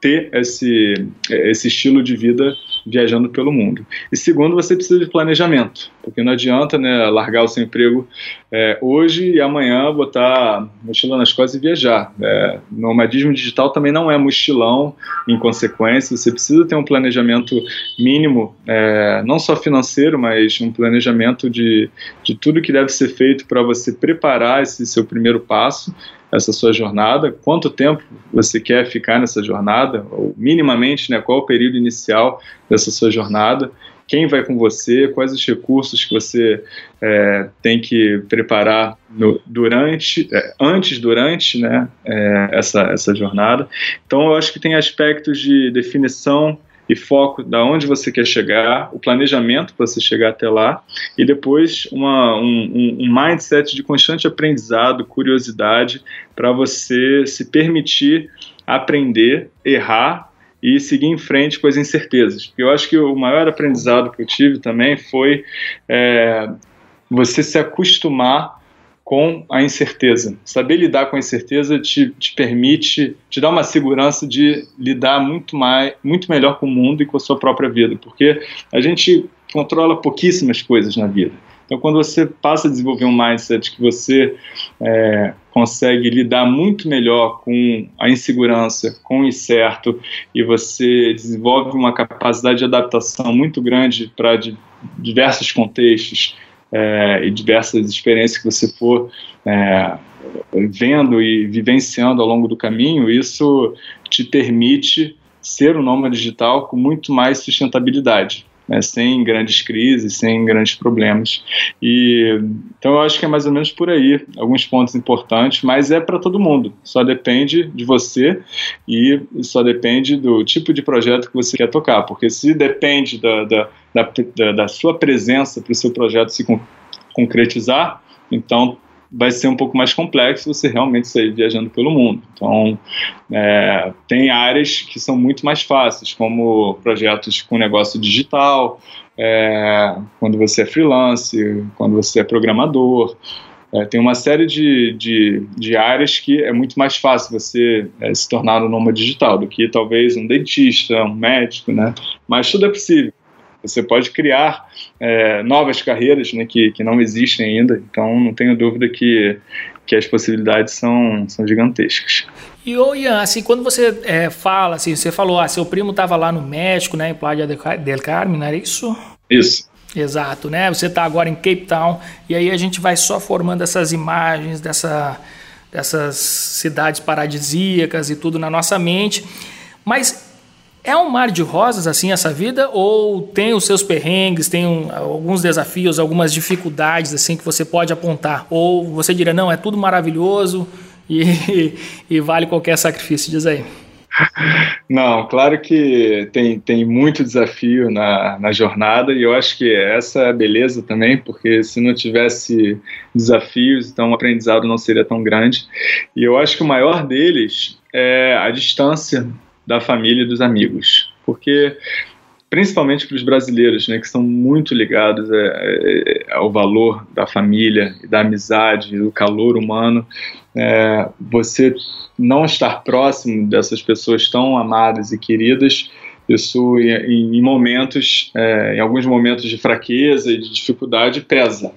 ter esse, esse estilo de vida viajando pelo mundo. E segundo, você precisa de planejamento, porque não adianta né, largar o seu emprego é, hoje e amanhã botar mochila nas costas e viajar. É, nomadismo digital também não é mochilão, em consequência, você precisa ter um planejamento mínimo, é, não só financeiro, mas um planejamento de, de tudo que deve ser feito para você preparar esse seu primeiro passo essa sua jornada, quanto tempo você quer ficar nessa jornada, ou minimamente, né, qual o período inicial dessa sua jornada, quem vai com você, quais os recursos que você é, tem que preparar no, durante, é, antes, durante né, é, essa, essa jornada. Então, eu acho que tem aspectos de definição e foco da onde você quer chegar, o planejamento para você chegar até lá e depois uma, um, um mindset de constante aprendizado, curiosidade para você se permitir aprender, errar e seguir em frente com as incertezas. Eu acho que o maior aprendizado que eu tive também foi é, você se acostumar com a incerteza. Saber lidar com a incerteza te, te permite, te dá uma segurança de lidar muito, mais, muito melhor com o mundo e com a sua própria vida, porque a gente controla pouquíssimas coisas na vida. Então, quando você passa a desenvolver um mindset que você é, consegue lidar muito melhor com a insegurança, com o incerto, e você desenvolve uma capacidade de adaptação muito grande para diversos contextos, é, e diversas experiências que você for é, vendo e vivenciando ao longo do caminho, isso te permite ser um nômade digital com muito mais sustentabilidade né, sem grandes crises, sem grandes problemas. E então eu acho que é mais ou menos por aí, alguns pontos importantes, mas é para todo mundo. Só depende de você e só depende do tipo de projeto que você quer tocar, porque se depende da, da, da, da sua presença para o seu projeto se concretizar, então vai ser um pouco mais complexo você realmente sair viajando pelo mundo. Então, é, tem áreas que são muito mais fáceis, como projetos com negócio digital, é, quando você é freelance, quando você é programador. É, tem uma série de, de, de, áreas que é muito mais fácil você é, se tornar um nômade digital do que talvez um dentista, um médico, né? Mas tudo é possível. Você pode criar é, novas carreiras né, que, que não existem ainda, então não tenho dúvida que, que as possibilidades são, são gigantescas. E ô Ian, assim, quando você é, fala, assim, você falou, ah, seu primo estava lá no México, né, em Playa del Carmen, não era isso? Isso. Exato, né? Você está agora em Cape Town e aí a gente vai só formando essas imagens dessa, dessas cidades paradisíacas e tudo na nossa mente. Mas é um mar de rosas assim essa vida ou tem os seus perrengues, tem um, alguns desafios, algumas dificuldades assim que você pode apontar? Ou você diria não, é tudo maravilhoso e, e vale qualquer sacrifício, diz aí. Não, claro que tem, tem muito desafio na, na jornada e eu acho que essa é a beleza também, porque se não tivesse desafios, então o aprendizado não seria tão grande. E eu acho que o maior deles é a distância da família e dos amigos. Porque, principalmente para os brasileiros, né, que são muito ligados é, é, ao valor da família, da amizade, do calor humano, é, você não estar próximo dessas pessoas tão amadas e queridas, isso em momentos, é, em alguns momentos de fraqueza e de dificuldade pesa.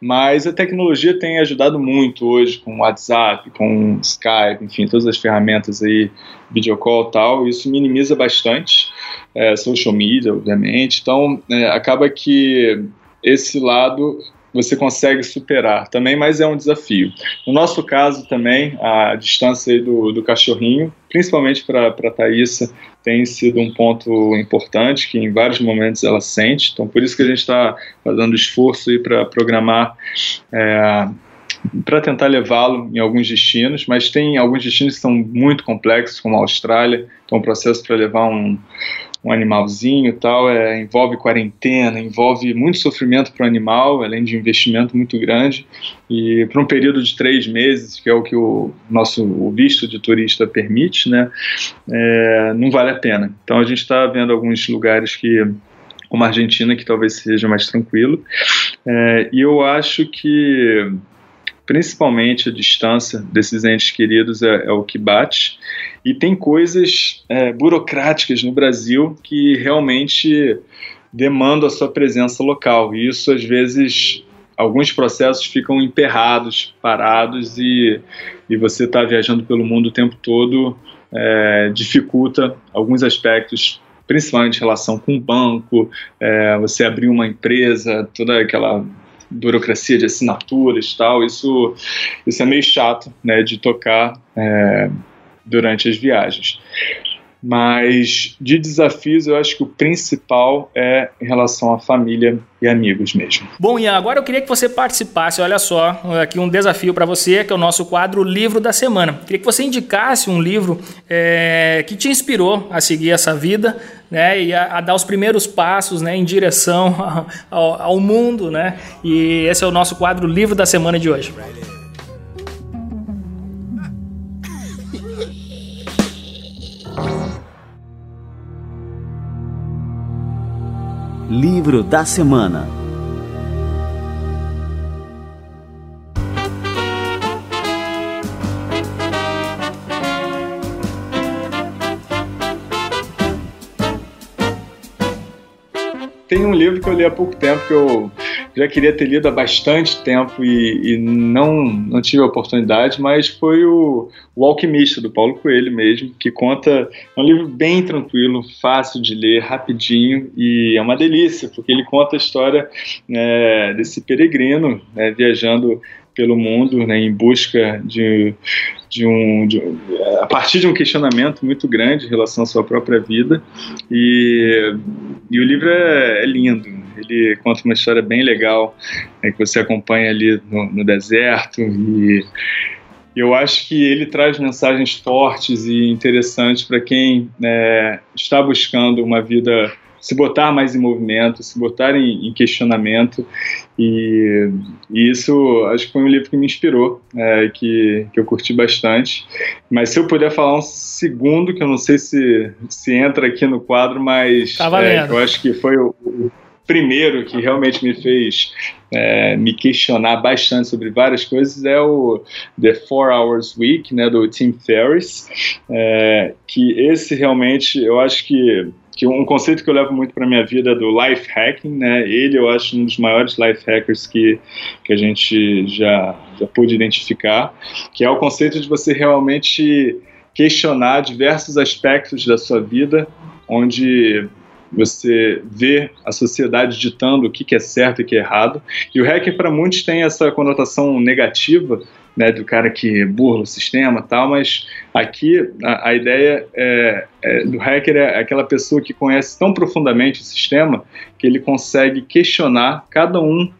Mas a tecnologia tem ajudado muito hoje com WhatsApp, com Skype, enfim, todas as ferramentas aí, videocall e tal, isso minimiza bastante, é, social media, obviamente, então é, acaba que esse lado você consegue superar também, mas é um desafio. No nosso caso também, a distância do, do cachorrinho, principalmente para a Thaísa, tem sido um ponto importante que em vários momentos ela sente, então por isso que a gente está fazendo esforço para programar é, para tentar levá-lo em alguns destinos, mas tem alguns destinos que são muito complexos, como a Austrália, então o processo para levar um, um animalzinho tal, é, envolve quarentena, envolve muito sofrimento para o animal, além de investimento muito grande, e para um período de três meses, que é o que o nosso o visto de turista permite, né, é, não vale a pena. Então a gente está vendo alguns lugares que como a Argentina, que talvez seja mais tranquilo, é, e eu acho que principalmente a distância desses entes queridos é, é o que bate. E tem coisas é, burocráticas no Brasil que realmente demandam a sua presença local. E isso, às vezes, alguns processos ficam emperrados, parados, e, e você está viajando pelo mundo o tempo todo é, dificulta alguns aspectos principalmente em relação com o banco, é, você abrir uma empresa, toda aquela burocracia de assinaturas tal, isso, isso é meio chato, né, de tocar é, durante as viagens. Mas de desafios, eu acho que o principal é em relação à família e amigos mesmo. Bom, Ian, agora eu queria que você participasse. Olha só, aqui um desafio para você, que é o nosso quadro Livro da Semana. Queria que você indicasse um livro é, que te inspirou a seguir essa vida, né, e a, a, dar os primeiros passos né, em direção ao, ao mundo. Né? E esse é o nosso quadro Livro da Semana de hoje. Livro da Semana Tem um livro que eu li há pouco tempo que eu já queria ter lido há bastante tempo e, e não, não tive a oportunidade, mas foi o, o Alquimista, do Paulo Coelho mesmo, que conta. É um livro bem tranquilo, fácil de ler, rapidinho e é uma delícia, porque ele conta a história é, desse peregrino né, viajando pelo mundo né, em busca de, de, um, de, a partir de um questionamento muito grande em relação à sua própria vida. E, e o livro é, é lindo. Ele conta uma história bem legal né, que você acompanha ali no, no deserto. E eu acho que ele traz mensagens fortes e interessantes para quem é, está buscando uma vida se botar mais em movimento, se botar em, em questionamento. E, e, isso acho que foi um livro que me inspirou, é, que, que eu curti bastante. Mas se eu puder falar um segundo, que eu não sei se, se entra aqui no quadro, mas tá é, eu acho que foi o, o primeiro que realmente me fez é, me questionar bastante sobre várias coisas é o The Four Hours Week, né, do Tim Ferriss, é, que esse realmente eu acho que que um conceito que eu levo muito para minha vida é do life hacking, né? Ele eu acho um dos maiores life hackers que, que a gente já já pôde identificar, que é o conceito de você realmente questionar diversos aspectos da sua vida, onde você vê a sociedade ditando o que, é certo e o que é errado. E o hacker, para muitos, tem essa conotação negativa, né, do cara que burla o sistema tal, mas aqui a, a ideia é, é, do hacker é aquela pessoa que conhece tão profundamente o sistema que ele consegue questionar cada um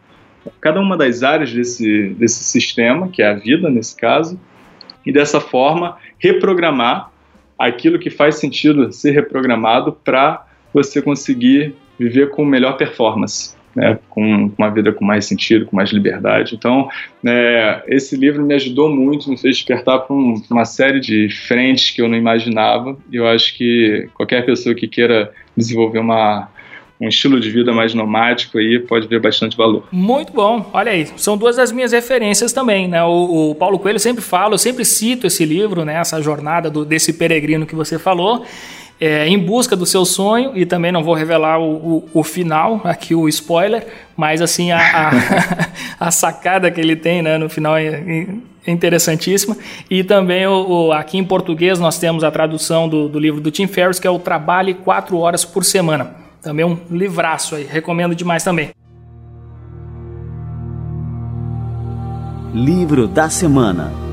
cada uma das áreas desse, desse sistema, que é a vida nesse caso, e dessa forma reprogramar aquilo que faz sentido ser reprogramado para você conseguir viver com melhor performance. Né, com uma vida com mais sentido, com mais liberdade. Então, né, esse livro me ajudou muito, me fez despertar para um, uma série de frentes que eu não imaginava. E eu acho que qualquer pessoa que queira desenvolver uma, um estilo de vida mais nomádico aí pode ver bastante valor. Muito bom, olha aí, são duas das minhas referências também, né? O, o Paulo Coelho sempre fala, eu sempre cito esse livro, né? Essa jornada do, desse peregrino que você falou é, em busca do seu sonho, e também não vou revelar o, o, o final, aqui o spoiler, mas assim, a, a, a, sacada que ele tem né, no final é, é interessantíssima. E também o, o, aqui em português nós temos a tradução do, do livro do Tim Ferriss, que é o Trabalhe 4 Horas por Semana. Também um livraço aí, recomendo demais também. Livro da Semana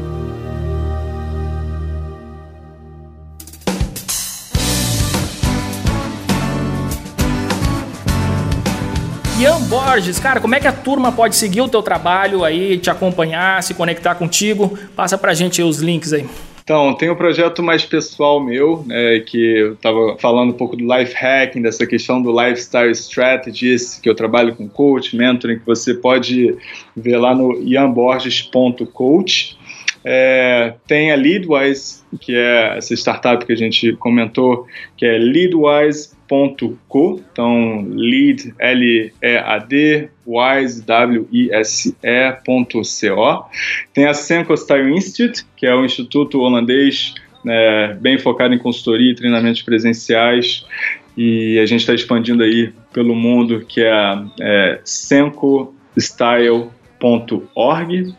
Ian Borges, cara, como é que a turma pode seguir o teu trabalho aí, te acompanhar, se conectar contigo? Passa pra gente os links aí. Então, tem um projeto mais pessoal meu, né, que eu estava falando um pouco do life hacking, dessa questão do lifestyle strategies, que eu trabalho com coach, mentoring, que você pode ver lá no ianborges.coach. É, tem a Leadwise, que é essa startup que a gente comentou, que é leadwise.co, então lead, L-E-A-D, wise, W-I-S-E.co. Tem a Senko Style Institute, que é o instituto holandês né, bem focado em consultoria e treinamentos presenciais, e a gente está expandindo aí pelo mundo, que é, é sencostyle.org.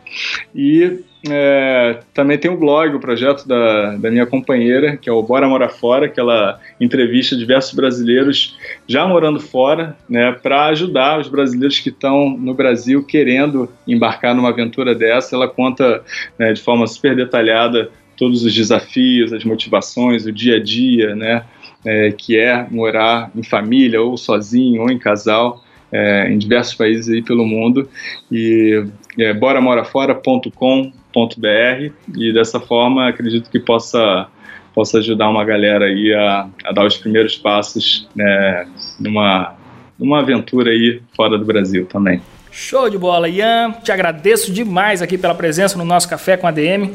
E é, também tem o blog, o projeto da, da minha companheira, que é o Bora Morar Fora, que ela entrevista diversos brasileiros já morando fora, né, para ajudar os brasileiros que estão no Brasil querendo embarcar numa aventura dessa. Ela conta né, de forma super detalhada todos os desafios, as motivações, o dia a dia, né? É, que é morar em família, ou sozinho, ou em casal, é, em diversos países aí pelo mundo. E é, boramorafora.com.br e dessa forma acredito que possa possa ajudar uma galera aí a, a dar os primeiros passos né, numa, numa aventura aí fora do Brasil também. Show de bola, Ian. Te agradeço demais aqui pela presença no nosso Café com ADM.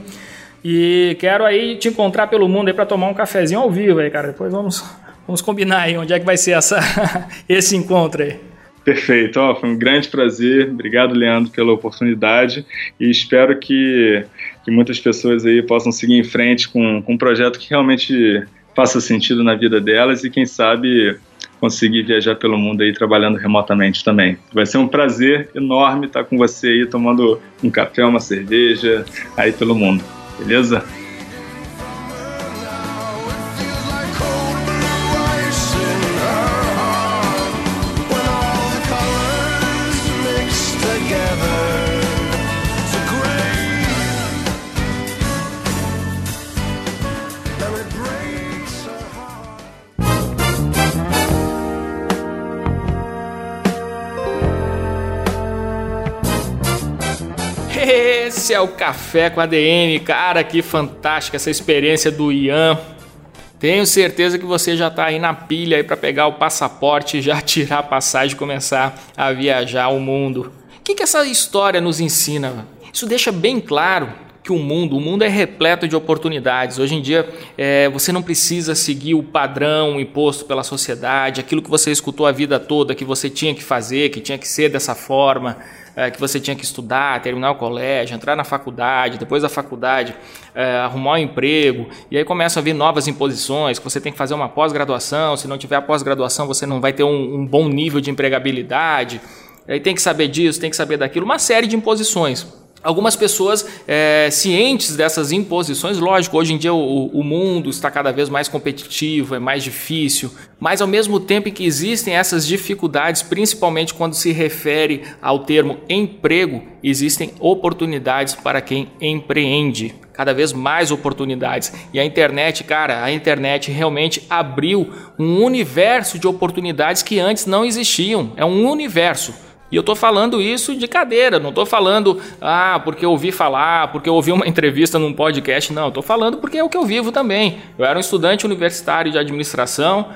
E quero aí te encontrar pelo mundo aí para tomar um cafezinho ao vivo aí, cara. Depois vamos, vamos combinar aí onde é que vai ser essa, esse encontro aí. Perfeito, oh, foi um grande prazer. Obrigado, Leandro, pela oportunidade e espero que, que muitas pessoas aí possam seguir em frente com, com um projeto que realmente faça sentido na vida delas e quem sabe conseguir viajar pelo mundo aí trabalhando remotamente também. Vai ser um prazer enorme estar com você aí tomando um café, uma cerveja aí pelo mundo. Beleza? Esse é o Café com a DM, cara, que fantástica essa experiência do Ian. Tenho certeza que você já está aí na pilha aí para pegar o passaporte, já tirar a passagem e começar a viajar o mundo. O que, que essa história nos ensina? Isso deixa bem claro que o mundo, o mundo é repleto de oportunidades. Hoje em dia, é, você não precisa seguir o padrão imposto pela sociedade, aquilo que você escutou a vida toda, que você tinha que fazer, que tinha que ser dessa forma é, que você tinha que estudar, terminar o colégio, entrar na faculdade, depois da faculdade é, arrumar um emprego, e aí começam a vir novas imposições, que você tem que fazer uma pós-graduação, se não tiver a pós-graduação você não vai ter um, um bom nível de empregabilidade, aí tem que saber disso, tem que saber daquilo, uma série de imposições. Algumas pessoas é, cientes dessas imposições, lógico, hoje em dia o, o, mundo está cada vez mais competitivo, é mais difícil, mas ao mesmo tempo em que existem essas dificuldades, principalmente quando se refere ao termo emprego, existem oportunidades para quem empreende. Cada vez mais oportunidades. E a internet, cara, a internet realmente abriu um universo de oportunidades que antes não existiam. É um universo. E eu estou falando isso de cadeira, não estou falando, ah, porque eu ouvi falar, porque eu ouvi uma entrevista num podcast, não. Estou falando porque é o que eu vivo também. Eu era um estudante universitário de administração,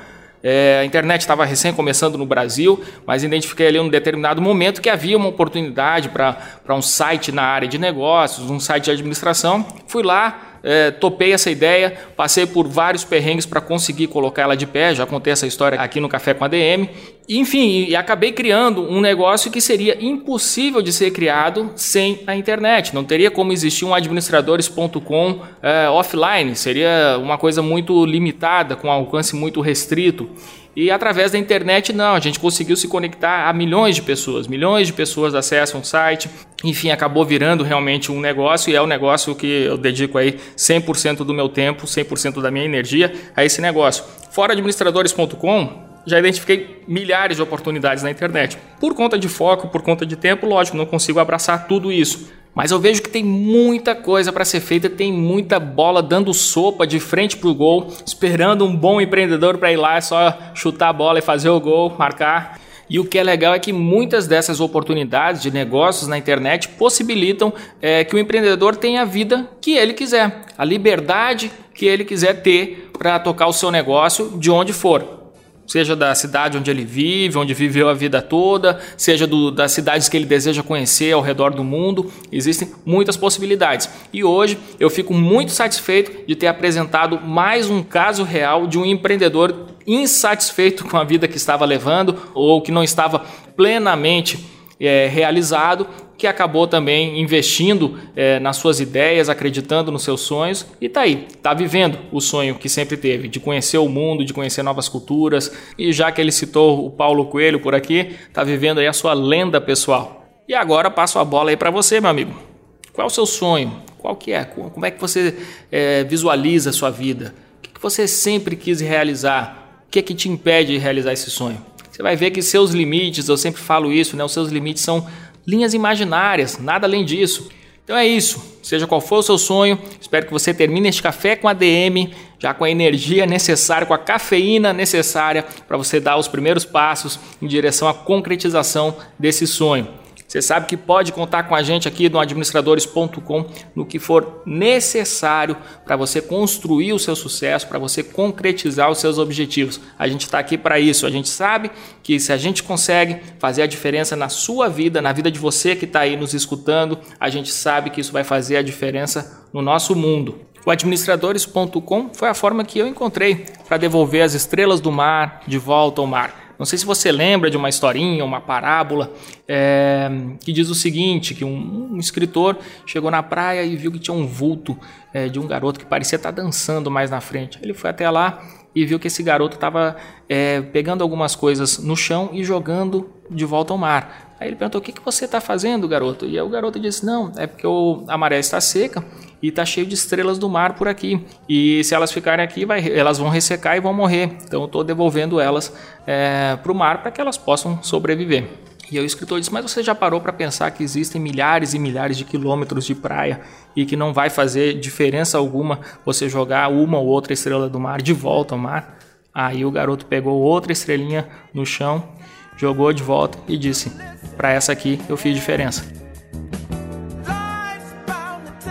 é, a internet estava recém começando no Brasil, mas identifiquei ali um determinado momento que havia uma oportunidade para um site na área de negócios, um site de administração. Fui lá, é, topei essa ideia, passei por vários perrengues para conseguir colocar ela de pé, já contei essa história aqui no Café com a DM. Enfim, e acabei criando um negócio que seria impossível de ser criado sem a internet. Não teria como existir um administradores.com é, offline, seria uma coisa muito limitada, com alcance muito restrito. E através da internet, não, a gente conseguiu se conectar a milhões de pessoas. Milhões de pessoas acessam o site. Enfim, acabou virando realmente um negócio e é um negócio que eu dedico aí 100% do meu tempo, 100% da minha energia a esse negócio. Fora administradores.com, já identifiquei milhares de oportunidades na internet. Por conta de foco, por conta de tempo, lógico, não consigo abraçar tudo isso. Mas eu vejo que tem muita coisa para ser feita, tem muita bola dando sopa de frente para o gol, esperando um bom empreendedor para ir lá, é só chutar a bola e fazer o gol, marcar. E o que é legal é que muitas dessas oportunidades de negócios na internet possibilitam é, que o empreendedor tenha a vida que ele quiser, a liberdade que ele quiser ter para tocar o seu negócio de onde for seja da cidade onde ele vive, onde viveu a vida toda, seja do, das cidades que ele deseja conhecer ao redor do mundo. Existem muitas possibilidades. E hoje eu fico muito satisfeito de ter apresentado mais um caso real de um empreendedor insatisfeito com a vida que estava levando ou que não estava plenamente é, realizado que acabou também investindo é, nas suas ideias, acreditando nos seus sonhos e está aí, está vivendo o sonho que sempre teve, de conhecer o mundo, de conhecer novas culturas. E já que ele citou o Paulo Coelho por aqui, está vivendo aí a sua lenda pessoal. E agora passo a bola aí para você, meu amigo. Qual é o seu sonho? Qual que é? Como é que você é, visualiza a sua vida? O que, que você sempre quis realizar? O que é que te impede de realizar esse sonho? Você vai ver que seus limites, eu sempre falo isso, né? Os seus limites são linhas imaginárias, nada além disso. Então é isso. Seja qual for o seu sonho, espero que você termine este café com ADM, já com a energia necessária, com a cafeína necessária para você dar os primeiros passos em direção à concretização desse sonho. Você sabe que pode contar com a gente aqui no administradores.com no que for necessário para você construir o seu sucesso, para você concretizar os seus objetivos. A gente está aqui para isso. A gente sabe que se a gente consegue fazer a diferença na sua vida, na vida de você que está aí nos escutando, a gente sabe que isso vai fazer a diferença no nosso mundo. O administradores.com foi a forma que eu encontrei para devolver as estrelas do mar de volta ao mar. Não sei se você lembra de uma historinha, uma parábola, é, que diz o seguinte: que um, um, escritor chegou na praia e viu que tinha um vulto é, de um garoto que parecia estar dançando mais na frente. Ele foi até lá e viu que esse garoto estava é, pegando algumas coisas no chão e jogando de volta ao mar. Aí ele perguntou: O que, que você está fazendo, garoto? E aí o garoto disse: Não, é porque o, a maré está seca e está cheio de estrelas do mar por aqui. E se elas ficarem aqui, vai, elas vão ressecar e vão morrer. Então estou devolvendo elas é, para o mar para que elas possam sobreviver. E o escritor disse: Mas você já parou para pensar que existem milhares e milhares de quilômetros de praia e que não vai fazer diferença alguma você jogar uma ou outra estrela do mar de volta ao mar? Aí o garoto pegou outra estrelinha no chão, jogou de volta e disse: Para essa aqui eu fiz diferença.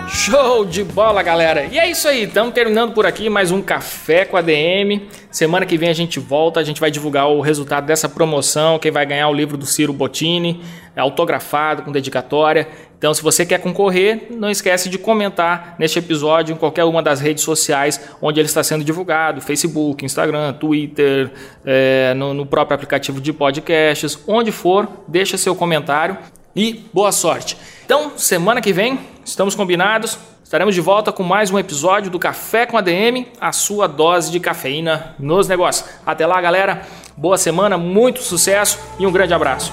Show de bola, galera! E é isso aí, estamos terminando por aqui mais um Café com a DM. Semana que vem a gente volta, a gente vai divulgar o resultado dessa promoção, quem vai ganhar o livro do Ciro Bottini, autografado, com dedicatória. Então, se você quer concorrer, não esquece de comentar neste episódio em qualquer uma das redes sociais onde ele está sendo divulgado, Facebook, Instagram, Twitter, é, no, no próprio aplicativo de podcasts, onde for, deixa seu comentário e boa sorte. Então, semana que vem, estamos combinados, estaremos de volta com mais um episódio do Café com ADM, a sua dose de cafeína nos negócios. Até lá, galera. Boa semana, muito sucesso e um grande abraço.